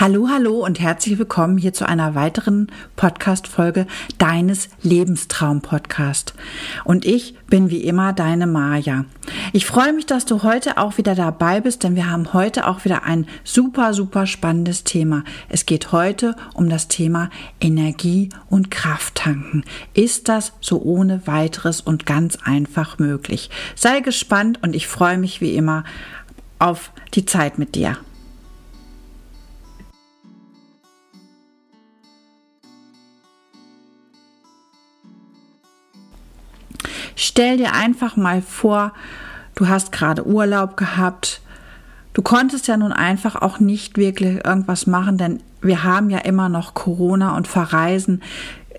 Hallo, hallo und herzlich willkommen hier zu einer weiteren Podcast-Folge deines Lebenstraum-Podcast. Und ich bin wie immer deine Maja. Ich freue mich, dass du heute auch wieder dabei bist, denn wir haben heute auch wieder ein super, super spannendes Thema. Es geht heute um das Thema Energie und Kraft tanken. Ist das so ohne weiteres und ganz einfach möglich? Sei gespannt und ich freue mich wie immer auf die Zeit mit dir. Stell dir einfach mal vor, du hast gerade Urlaub gehabt. Du konntest ja nun einfach auch nicht wirklich irgendwas machen, denn wir haben ja immer noch Corona und Verreisen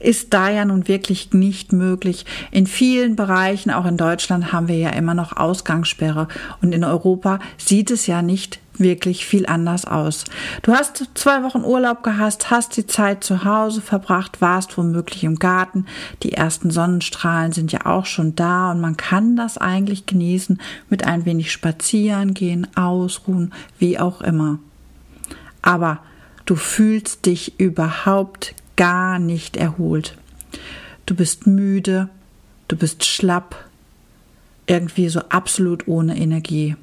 ist da ja nun wirklich nicht möglich. In vielen Bereichen, auch in Deutschland, haben wir ja immer noch Ausgangssperre und in Europa sieht es ja nicht wirklich viel anders aus. Du hast zwei Wochen Urlaub gehabt, hast die Zeit zu Hause verbracht, warst womöglich im Garten. Die ersten Sonnenstrahlen sind ja auch schon da und man kann das eigentlich genießen mit ein wenig spazieren gehen, ausruhen, wie auch immer. Aber du fühlst dich überhaupt gar nicht erholt. Du bist müde, du bist schlapp, irgendwie so absolut ohne Energie.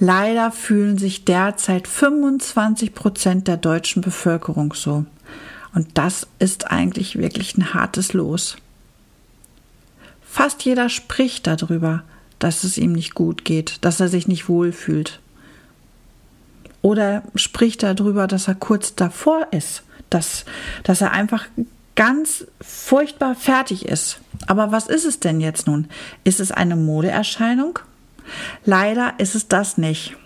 Leider fühlen sich derzeit 25 Prozent der deutschen Bevölkerung so. Und das ist eigentlich wirklich ein hartes Los. Fast jeder spricht darüber, dass es ihm nicht gut geht, dass er sich nicht wohlfühlt. Oder spricht darüber, dass er kurz davor ist, dass, dass er einfach ganz furchtbar fertig ist. Aber was ist es denn jetzt nun? Ist es eine Modeerscheinung? Leider ist es das nicht.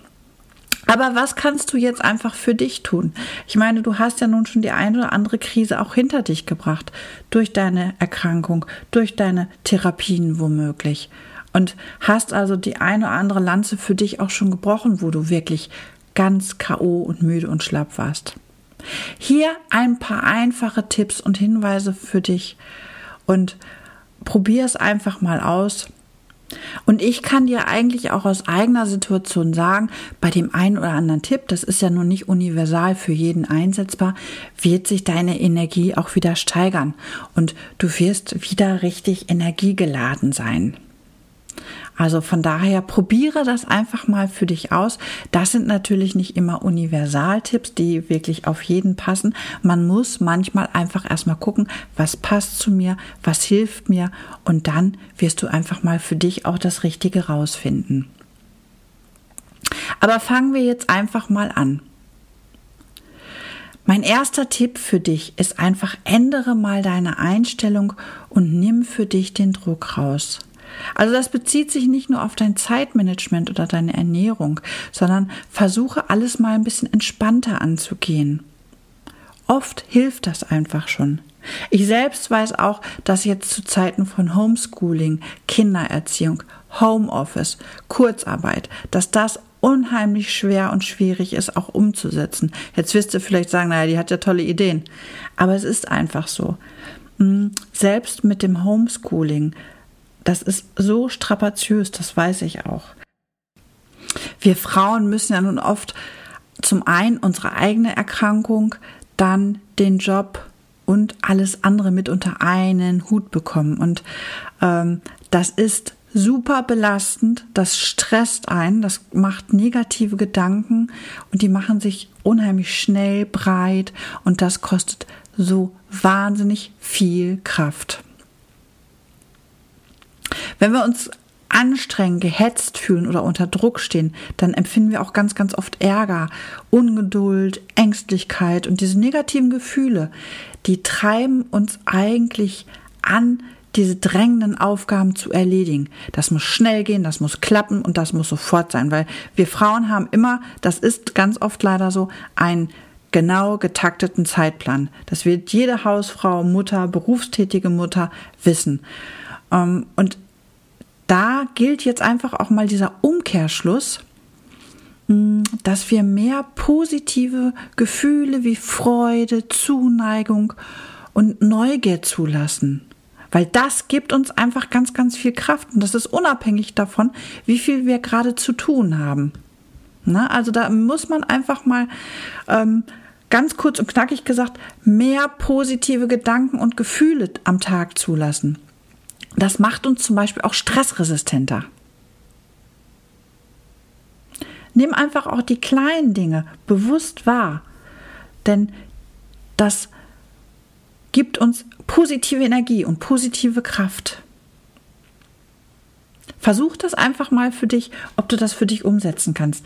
Aber was kannst du jetzt einfach für dich tun? Ich meine, du hast ja nun schon die eine oder andere Krise auch hinter dich gebracht. Durch deine Erkrankung, durch deine Therapien womöglich. Und hast also die eine oder andere Lanze für dich auch schon gebrochen, wo du wirklich ganz K.O. und müde und schlapp warst. Hier ein paar einfache Tipps und Hinweise für dich und probier es einfach mal aus und ich kann dir eigentlich auch aus eigener Situation sagen, bei dem einen oder anderen Tipp, das ist ja nun nicht universal für jeden einsetzbar, wird sich deine Energie auch wieder steigern und du wirst wieder richtig energiegeladen sein. Also von daher probiere das einfach mal für dich aus. Das sind natürlich nicht immer Universaltipps, die wirklich auf jeden passen. Man muss manchmal einfach erstmal gucken, was passt zu mir, was hilft mir und dann wirst du einfach mal für dich auch das Richtige rausfinden. Aber fangen wir jetzt einfach mal an. Mein erster Tipp für dich ist einfach ändere mal deine Einstellung und nimm für dich den Druck raus. Also das bezieht sich nicht nur auf dein Zeitmanagement oder deine Ernährung, sondern versuche alles mal ein bisschen entspannter anzugehen. Oft hilft das einfach schon. Ich selbst weiß auch, dass jetzt zu Zeiten von Homeschooling, Kindererziehung, Homeoffice, Kurzarbeit, dass das unheimlich schwer und schwierig ist, auch umzusetzen. Jetzt wirst du vielleicht sagen, naja, die hat ja tolle Ideen. Aber es ist einfach so. Hm, selbst mit dem Homeschooling das ist so strapaziös, das weiß ich auch. Wir Frauen müssen ja nun oft zum einen unsere eigene Erkrankung, dann den Job und alles andere mit unter einen Hut bekommen. Und ähm, das ist super belastend, das stresst einen, das macht negative Gedanken und die machen sich unheimlich schnell breit und das kostet so wahnsinnig viel Kraft. Wenn wir uns anstrengend, gehetzt fühlen oder unter Druck stehen, dann empfinden wir auch ganz, ganz oft Ärger, Ungeduld, Ängstlichkeit und diese negativen Gefühle, die treiben uns eigentlich an, diese drängenden Aufgaben zu erledigen. Das muss schnell gehen, das muss klappen und das muss sofort sein, weil wir Frauen haben immer, das ist ganz oft leider so, einen genau getakteten Zeitplan. Das wird jede Hausfrau, Mutter, berufstätige Mutter wissen. Ähm, und da gilt jetzt einfach auch mal dieser Umkehrschluss, mm, dass wir mehr positive Gefühle wie Freude, Zuneigung und Neugier zulassen. Weil das gibt uns einfach ganz, ganz viel Kraft und das ist unabhängig davon, wie viel wir gerade zu tun haben. Na, also da muss man einfach mal ähm, ganz kurz und knackig gesagt mehr positive Gedanken und Gefühle am Tag zulassen. Das macht uns zum Beispiel auch stressresistenter. Nimm einfach auch die kleinen Dinge bewusst wahr, denn das gibt uns positive Energie und positive Kraft. Versuch das einfach mal für dich, ob du das für dich umsetzen kannst.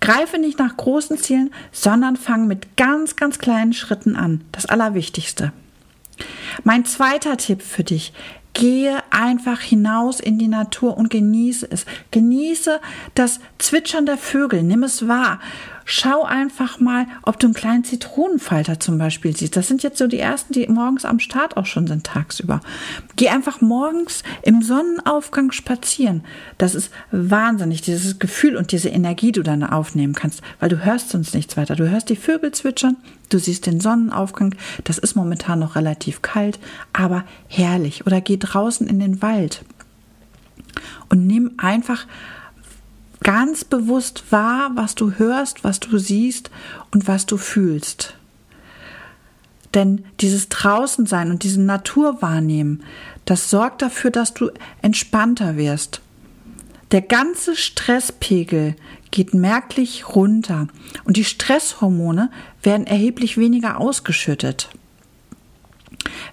Greife nicht nach großen Zielen, sondern fang mit ganz, ganz kleinen Schritten an. Das Allerwichtigste. Mein zweiter Tipp für dich Gehe einfach hinaus in die Natur und genieße es. Genieße das Zwitschern der Vögel, nimm es wahr. Schau einfach mal, ob du einen kleinen Zitronenfalter zum Beispiel siehst. Das sind jetzt so die ersten, die morgens am Start auch schon sind, tagsüber. Geh einfach morgens im Sonnenaufgang spazieren. Das ist wahnsinnig, dieses Gefühl und diese Energie, die du dann aufnehmen kannst, weil du hörst sonst nichts weiter. Du hörst die Vögel zwitschern, du siehst den Sonnenaufgang. Das ist momentan noch relativ kalt, aber herrlich. Oder geh draußen in den Wald und nimm einfach ganz bewusst wahr, was du hörst, was du siehst und was du fühlst. Denn dieses Draußensein und diesen Naturwahrnehmen, das sorgt dafür, dass du entspannter wirst. Der ganze Stresspegel geht merklich runter und die Stresshormone werden erheblich weniger ausgeschüttet.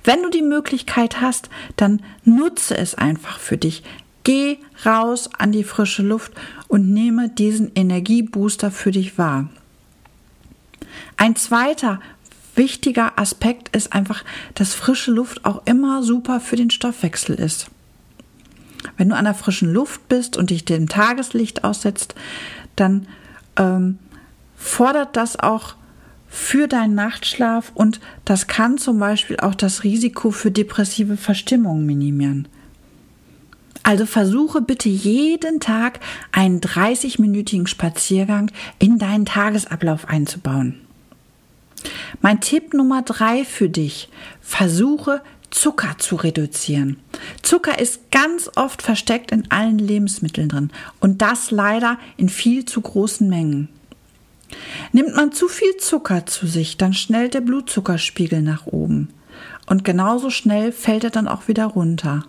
Wenn du die Möglichkeit hast, dann nutze es einfach für dich. Geh raus an die frische Luft und nehme diesen Energiebooster für dich wahr. Ein zweiter wichtiger Aspekt ist einfach, dass frische Luft auch immer super für den Stoffwechsel ist. Wenn du an der frischen Luft bist und dich dem Tageslicht aussetzt, dann ähm, fordert das auch für deinen Nachtschlaf und das kann zum Beispiel auch das Risiko für depressive Verstimmung minimieren. Also versuche bitte jeden Tag einen 30-minütigen Spaziergang in deinen Tagesablauf einzubauen. Mein Tipp Nummer drei für dich. Versuche Zucker zu reduzieren. Zucker ist ganz oft versteckt in allen Lebensmitteln drin und das leider in viel zu großen Mengen. Nimmt man zu viel Zucker zu sich, dann schnellt der Blutzuckerspiegel nach oben und genauso schnell fällt er dann auch wieder runter.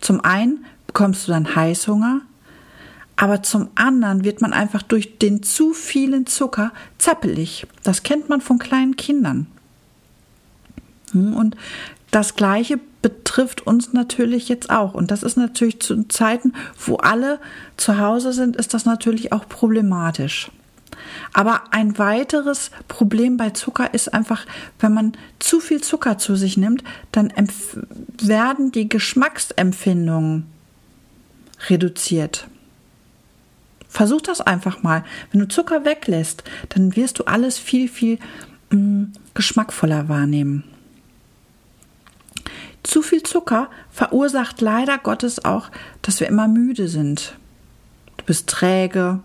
Zum einen bekommst du dann Heißhunger, aber zum anderen wird man einfach durch den zu vielen Zucker zappelig. Das kennt man von kleinen Kindern. Hm, und das Gleiche betrifft uns natürlich jetzt auch. Und das ist natürlich zu Zeiten, wo alle zu Hause sind, ist das natürlich auch problematisch. Aber ein weiteres Problem bei Zucker ist einfach, wenn man zu viel Zucker zu sich nimmt, dann werden die Geschmacksempfindungen reduziert. Versuch das einfach mal. Wenn du Zucker weglässt, dann wirst du alles viel, viel mh, mm, geschmackvoller wahrnehmen. Zu viel Zucker verursacht leider Gottes auch, dass wir immer müde sind. Du bist träge,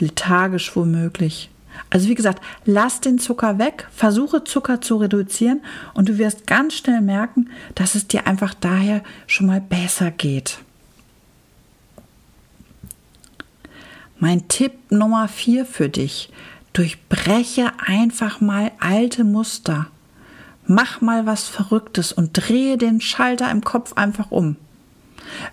lethargisch womöglich. Also wie gesagt, lass den Zucker weg, versuche Zucker zu reduzieren und du wirst ganz schnell merken, dass es dir einfach daher schon mal besser geht. Mein Tipp Nummer vier für dich. Durchbreche einfach mal alte Muster. Mach mal was Verrücktes und drehe den Schalter im Kopf einfach um.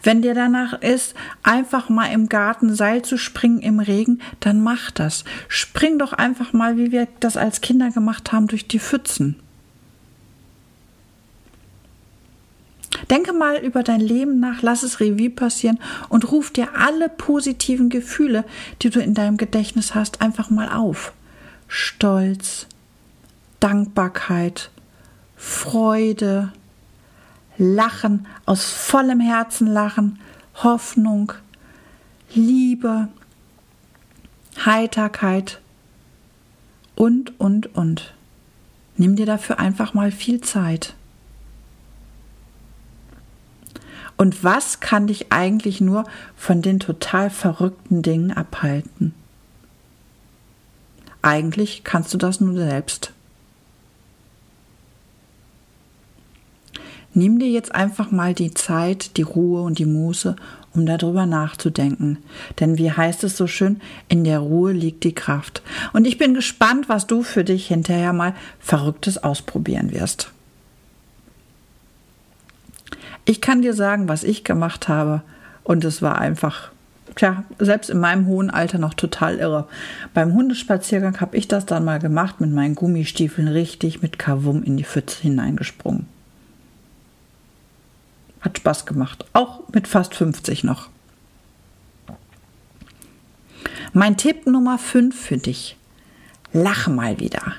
Wenn dir danach ist, einfach mal im Garten Seil zu springen im Regen, dann mach das. Spring doch einfach mal, wie wir das als Kinder gemacht haben, durch die Pfützen. Denke mal über dein Leben nach, lass es Revue passieren und ruf dir alle positiven Gefühle, die du in deinem Gedächtnis hast, einfach mal auf. Stolz, Dankbarkeit, Freude, Lachen, aus vollem Herzen lachen, Hoffnung, Liebe, Heiterkeit und, und, und. Nimm dir dafür einfach mal viel Zeit. Und was kann dich eigentlich nur von den total verrückten Dingen abhalten? Eigentlich kannst du das nur selbst. Nimm dir jetzt einfach mal die Zeit, die Ruhe und die Muße, um darüber nachzudenken. Denn wie heißt es so schön, in der Ruhe liegt die Kraft. Und ich bin gespannt, was du für dich hinterher mal Verrücktes ausprobieren wirst. Ich kann dir sagen, was ich gemacht habe. Und es war einfach, tja, selbst in meinem hohen Alter noch total irre. Beim Hundespaziergang habe ich das dann mal gemacht, mit meinen Gummistiefeln richtig mit Kavum in die Pfütze hineingesprungen. Hat Spaß gemacht. Auch mit fast 50 noch. Mein Tipp Nummer 5 für dich. Lach mal wieder.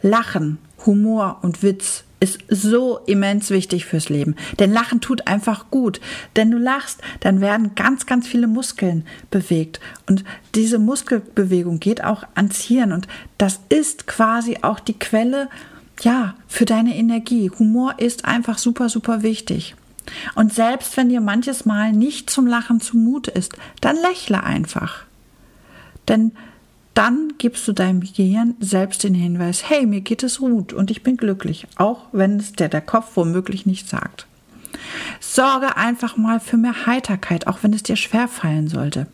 Lachen, Humor und Witz ist so immens wichtig fürs Leben. Denn Lachen tut einfach gut. Denn du lachst, dann werden ganz, ganz viele Muskeln bewegt. Und diese Muskelbewegung geht auch ans Hirn. Und das ist quasi auch die Quelle, ja, für deine Energie. Humor ist einfach super, super wichtig. Und selbst wenn dir manches Mal nicht zum Lachen zumute ist, dann lächle einfach. Denn dann gibst du deinem Gehirn selbst den Hinweis, hey, mir geht es gut und ich bin glücklich, auch wenn es der, der Kopf womöglich nicht sagt. Sorge einfach mal für mehr Heiterkeit, auch wenn es dir schwer fallen sollte.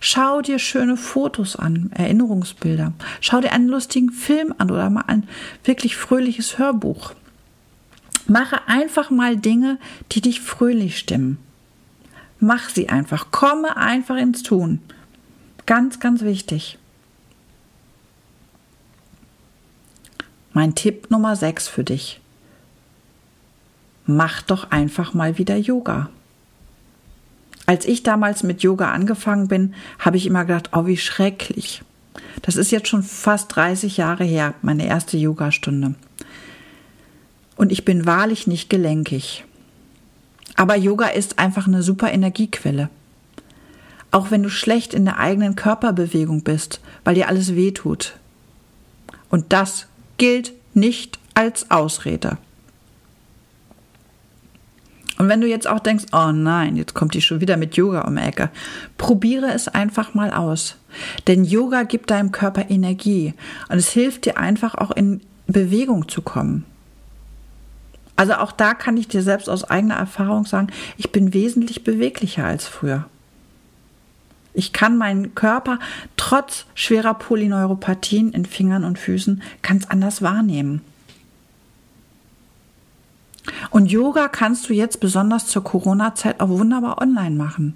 Schau dir schöne Fotos an, Erinnerungsbilder. Schau dir einen lustigen Film an oder mal ein wirklich fröhliches Hörbuch. Mache einfach mal Dinge, die dich fröhlich stimmen. Mach sie einfach. Komme einfach ins Tun. Ganz, ganz wichtig. Mein Tipp Nummer 6 für dich. Mach doch einfach mal wieder Yoga. Als ich damals mit Yoga angefangen bin, habe ich immer gedacht, oh, wie schrecklich. Das ist jetzt schon fast 30 Jahre her, meine erste Yogastunde. Und ich bin wahrlich nicht gelenkig. Aber Yoga ist einfach eine super Energiequelle. Auch wenn du schlecht in der eigenen Körperbewegung bist, weil dir alles weh tut. Und das gilt nicht als Ausrede. Und wenn du jetzt auch denkst, oh nein, jetzt kommt die schon wieder mit Yoga um die Ecke, probiere es einfach mal aus. Denn Yoga gibt deinem Körper Energie und es hilft dir einfach auch in Bewegung zu kommen. Also auch da kann ich dir selbst aus eigener Erfahrung sagen, ich bin wesentlich beweglicher als früher. Ich kann meinen Körper trotz schwerer Polyneuropathien in Fingern und Füßen ganz anders wahrnehmen. Und Yoga kannst du jetzt besonders zur Corona-Zeit auch wunderbar online machen.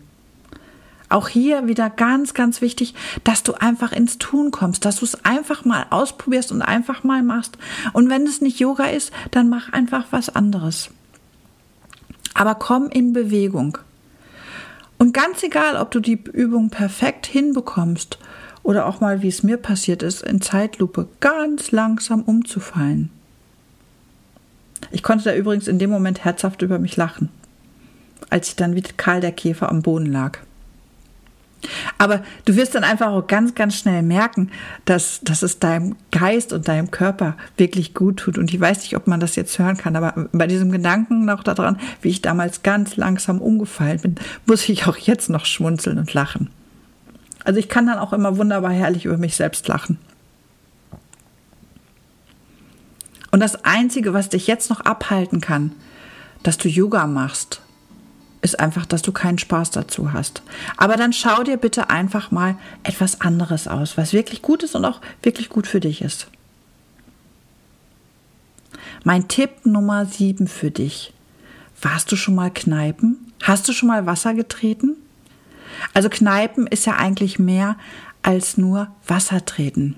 Auch hier wieder ganz, ganz wichtig, dass du einfach ins Tun kommst, dass du es einfach mal ausprobierst und einfach mal machst. Und wenn es nicht Yoga ist, dann mach einfach was anderes. Aber komm in Bewegung. Und ganz egal, ob du die Übung perfekt hinbekommst oder auch mal, wie es mir passiert ist, in Zeitlupe ganz langsam umzufallen. Ich konnte da übrigens in dem Moment herzhaft über mich lachen, als ich dann wie Karl der Käfer am Boden lag. Aber du wirst dann einfach auch ganz, ganz schnell merken, dass, dass es deinem Geist und deinem Körper wirklich gut tut. Und ich weiß nicht, ob man das jetzt hören kann, aber bei diesem Gedanken noch daran, wie ich damals ganz langsam umgefallen bin, muss ich auch jetzt noch schmunzeln und lachen. Also ich kann dann auch immer wunderbar herrlich über mich selbst lachen. Und das Einzige, was dich jetzt noch abhalten kann, dass du Yoga machst ist einfach, dass du keinen Spaß dazu hast. Aber dann schau dir bitte einfach mal etwas anderes aus, was wirklich gut ist und auch wirklich gut für dich ist. Mein Tipp Nummer sieben für dich. Warst du schon mal Kneipen? Hast du schon mal Wasser getreten? Also Kneipen ist ja eigentlich mehr als nur Wasser treten.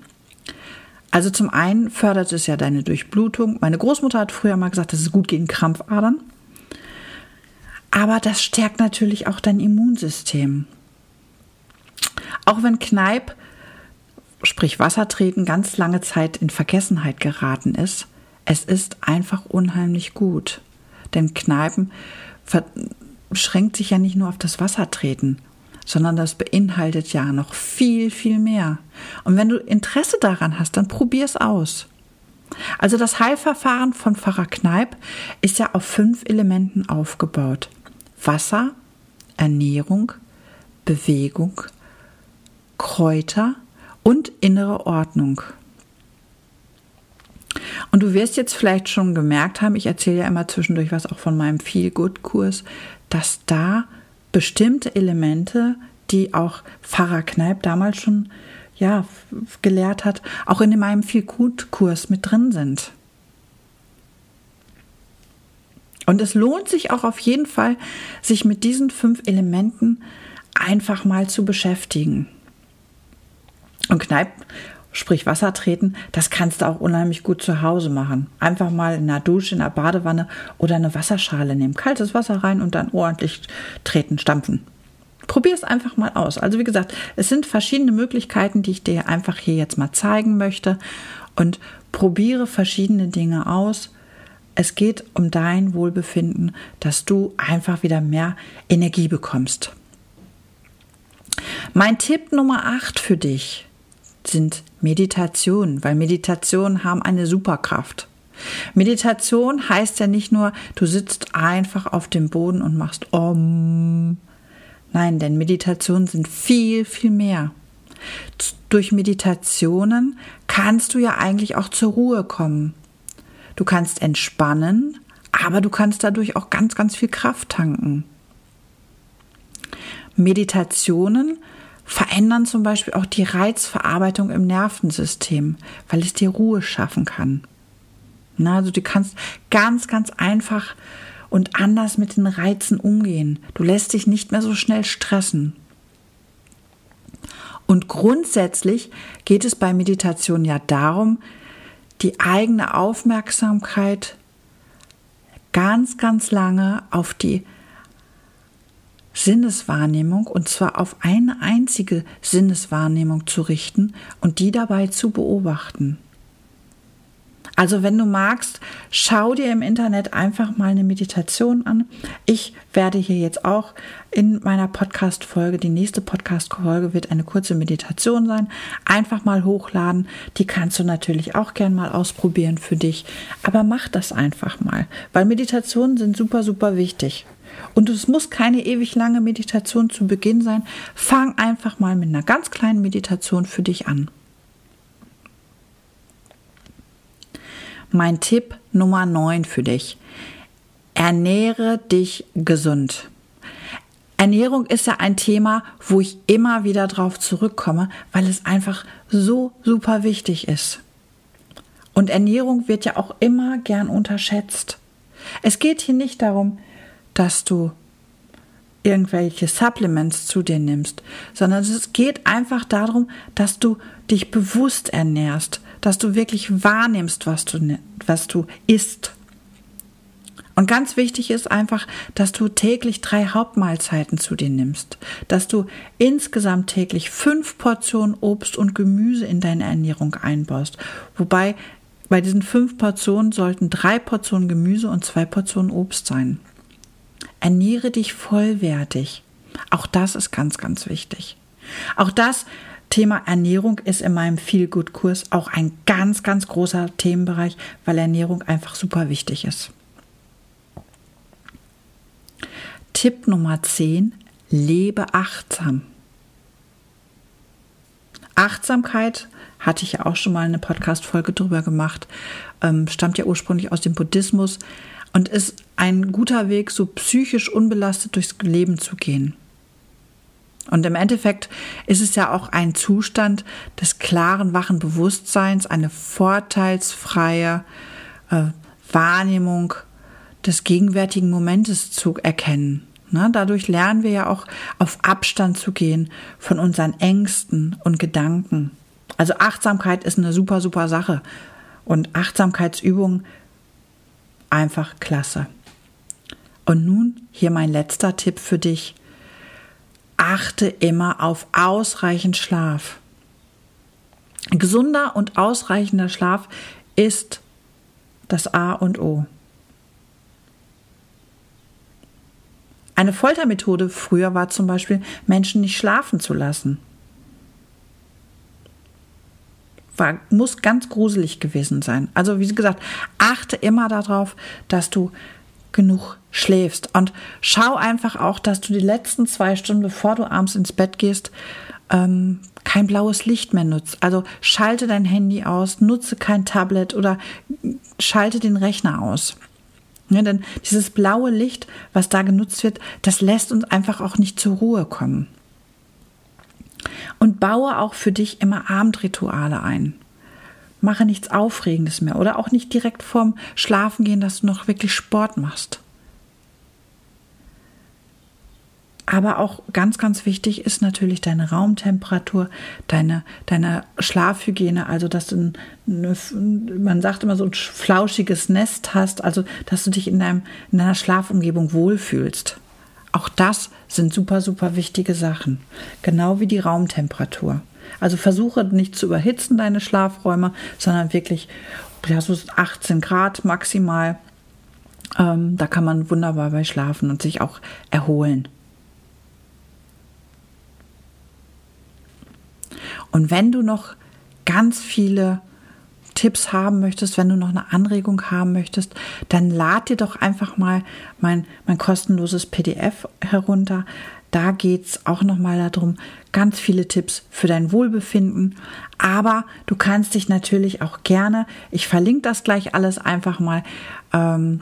Also zum einen fördert es ja deine Durchblutung. Meine Großmutter hat früher mal gesagt, das ist gut gegen Krampfadern. Aber das stärkt natürlich auch dein Immunsystem. Auch wenn Kneipp, sprich Wassertreten, ganz lange Zeit in Vergessenheit geraten ist, es ist einfach unheimlich gut. Denn Kneipen beschränkt sich ja nicht nur auf das Wassertreten, sondern das beinhaltet ja noch viel, viel mehr. Und wenn du Interesse daran hast, dann probier es aus. Also das Heilverfahren von Pfarrer Kneip ist ja auf fünf Elementen aufgebaut. Wasser, Ernährung, Bewegung, Kräuter und innere Ordnung. Und du wirst jetzt vielleicht schon gemerkt haben, ich erzähle ja immer zwischendurch was auch von meinem Feel Good Kurs, dass da bestimmte Elemente, die auch Pfarrer Kneip damals schon ja, gelehrt hat, auch in meinem Viel-Gut-Kurs mit drin sind. Und es lohnt sich auch auf jeden Fall, sich mit diesen fünf Elementen einfach mal zu beschäftigen. Und Kneipp, sprich Wasser treten, das kannst du auch unheimlich gut zu Hause machen. Einfach mal in der Dusche, in der Badewanne oder eine Wasserschale nehmen. Kaltes Wasser rein und dann ordentlich treten, stampfen. Probier es einfach mal aus. Also wie gesagt, es sind verschiedene Möglichkeiten, die ich dir einfach hier jetzt mal zeigen möchte. Und probiere verschiedene Dinge aus. Es geht um dein Wohlbefinden, dass du einfach wieder mehr Energie bekommst. Mein Tipp Nummer 8 für dich sind Meditationen, weil Meditationen haben eine Superkraft. Meditation heißt ja nicht nur, du sitzt einfach auf dem Boden und machst Om, Nein, denn Meditationen sind viel, viel mehr. Durch Meditationen kannst du ja eigentlich auch zur Ruhe kommen. Du kannst entspannen, aber du kannst dadurch auch ganz, ganz viel Kraft tanken. Meditationen verändern zum Beispiel auch die Reizverarbeitung im Nervensystem, weil es dir Ruhe schaffen kann. Na, also du kannst ganz, ganz einfach und anders mit den Reizen umgehen. Du lässt dich nicht mehr so schnell stressen. Und grundsätzlich geht es bei Meditation ja darum, die eigene Aufmerksamkeit ganz, ganz lange auf die Sinneswahrnehmung und zwar auf eine einzige Sinneswahrnehmung zu richten und die dabei zu beobachten. Also wenn du magst, schau dir im Internet einfach mal eine Meditation an. Ich werde hier jetzt auch in meiner Podcast-Folge, die nächste Podcast-Folge wird eine kurze Meditation sein, einfach mal hochladen. Die kannst du natürlich auch gern mal ausprobieren für dich. Aber mach das einfach mal, weil Meditationen sind super, super wichtig. Und es muss keine ewig lange Meditation zu Beginn sein. Fang einfach mal mit einer ganz kleinen Meditation für dich an. Mein Tipp Nummer 9 für dich. Ernähre dich gesund. Ernährung ist ja ein Thema, wo ich immer wieder drauf zurückkomme, weil es einfach so super wichtig ist. Und Ernährung wird ja auch immer gern unterschätzt. Es geht hier nicht darum, dass du irgendwelche Supplements zu dir nimmst, sondern es geht einfach darum, dass du dich bewusst ernährst, dass du wirklich wahrnimmst, was du, was du isst. Und ganz wichtig ist einfach, dass du täglich drei Hauptmahlzeiten zu dir nimmst, dass du insgesamt täglich fünf Portionen Obst und Gemüse in deine Ernährung einbaust. Wobei bei diesen fünf Portionen sollten drei Portionen Gemüse und zwei Portionen Obst sein. Ernähre dich vollwertig. Auch das ist ganz, ganz wichtig. Auch das Thema Ernährung ist in meinem Feel-Good-Kurs auch ein ganz, ganz großer Themenbereich, weil Ernährung einfach super wichtig ist. Tipp Nummer 10, lebe achtsam. Achtsamkeit hatte ich ja auch schon mal eine Podcast-Folge drüber gemacht, ähm, stammt ja ursprünglich aus dem Buddhismus und ist ein guter Weg, so psychisch unbelastet durchs Leben zu gehen. Und im Endeffekt ist es ja auch ein Zustand des klaren, wachen Bewusstseins, eine vorteilsfreie äh, Wahrnehmung des gegenwärtigen Momentes zu erkennen. Ne? Dadurch lernen wir ja auch auf Abstand zu gehen von unseren Ängsten und Gedanken. Also Achtsamkeit ist eine super, super Sache. Und Achtsamkeitsübungen einfach klasse. Und nun hier mein letzter Tipp für dich achte immer auf ausreichend Schlaf. Gesunder und ausreichender Schlaf ist das A und O. Eine Foltermethode früher war zum Beispiel, Menschen nicht schlafen zu lassen. War, muss ganz gruselig gewesen sein. Also wie gesagt, achte immer darauf, dass du genug schläfst. Und schau einfach auch, dass du die letzten zwei Stunden, bevor du abends ins Bett gehst, ähm, kein blaues Licht mehr nutzt. Also schalte dein Handy aus, nutze kein Tablet oder schalte den Rechner aus. Ja, denn dieses blaue Licht, was da genutzt wird, das lässt uns einfach auch nicht zur Ruhe kommen. Und baue auch für dich immer Abendrituale ein. Mache nichts Aufregendes mehr oder auch nicht direkt vorm Schlafengehen, dass du noch wirklich Sport machst. Aber auch ganz, ganz wichtig ist natürlich deine Raumtemperatur, deine, deine Schlafhygiene, also dass du, eine, man sagt immer so ein flauschiges Nest hast, also dass du dich in, deinem, in deiner Schlafumgebung wohlfühlst. Auch das sind super, super wichtige Sachen. Genau wie die Raumtemperatur. Also versuche nicht zu überhitzen deine Schlafräume, sondern wirklich ja, so 18 Grad maximal. Ähm, da kann man wunderbar bei schlafen und sich auch erholen. Und wenn du noch ganz viele Tipps haben möchtest, wenn du noch eine Anregung haben möchtest, dann lad dir doch einfach mal mein, mein kostenloses PDF herunter. Da geht es auch nochmal darum, ganz viele Tipps für dein Wohlbefinden. Aber du kannst dich natürlich auch gerne, ich verlinke das gleich alles einfach mal, ähm,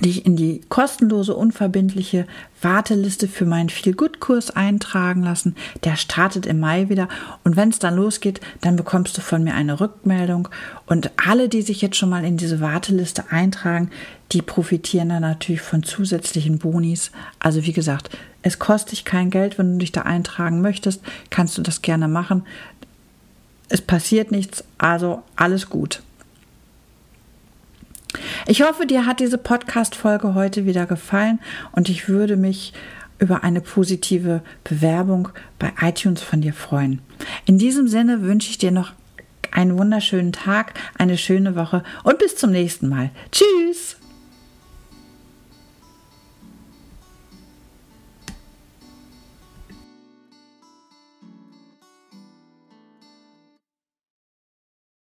dich in die kostenlose, unverbindliche Warteliste für meinen Feel-Good-Kurs eintragen lassen. Der startet im Mai wieder. Und wenn es dann losgeht, dann bekommst du von mir eine Rückmeldung. Und alle, die sich jetzt schon mal in diese Warteliste eintragen, die profitieren dann natürlich von zusätzlichen Bonis. Also wie gesagt, es kostet dich kein Geld, wenn du dich da eintragen möchtest, kannst du das gerne machen. Es passiert nichts, also alles gut. Ich hoffe, dir hat diese Podcast-Folge heute wieder gefallen und ich würde mich über eine positive Bewerbung bei iTunes von dir freuen. In diesem Sinne wünsche ich dir noch einen wunderschönen Tag, eine schöne Woche und bis zum nächsten Mal. Tschüss!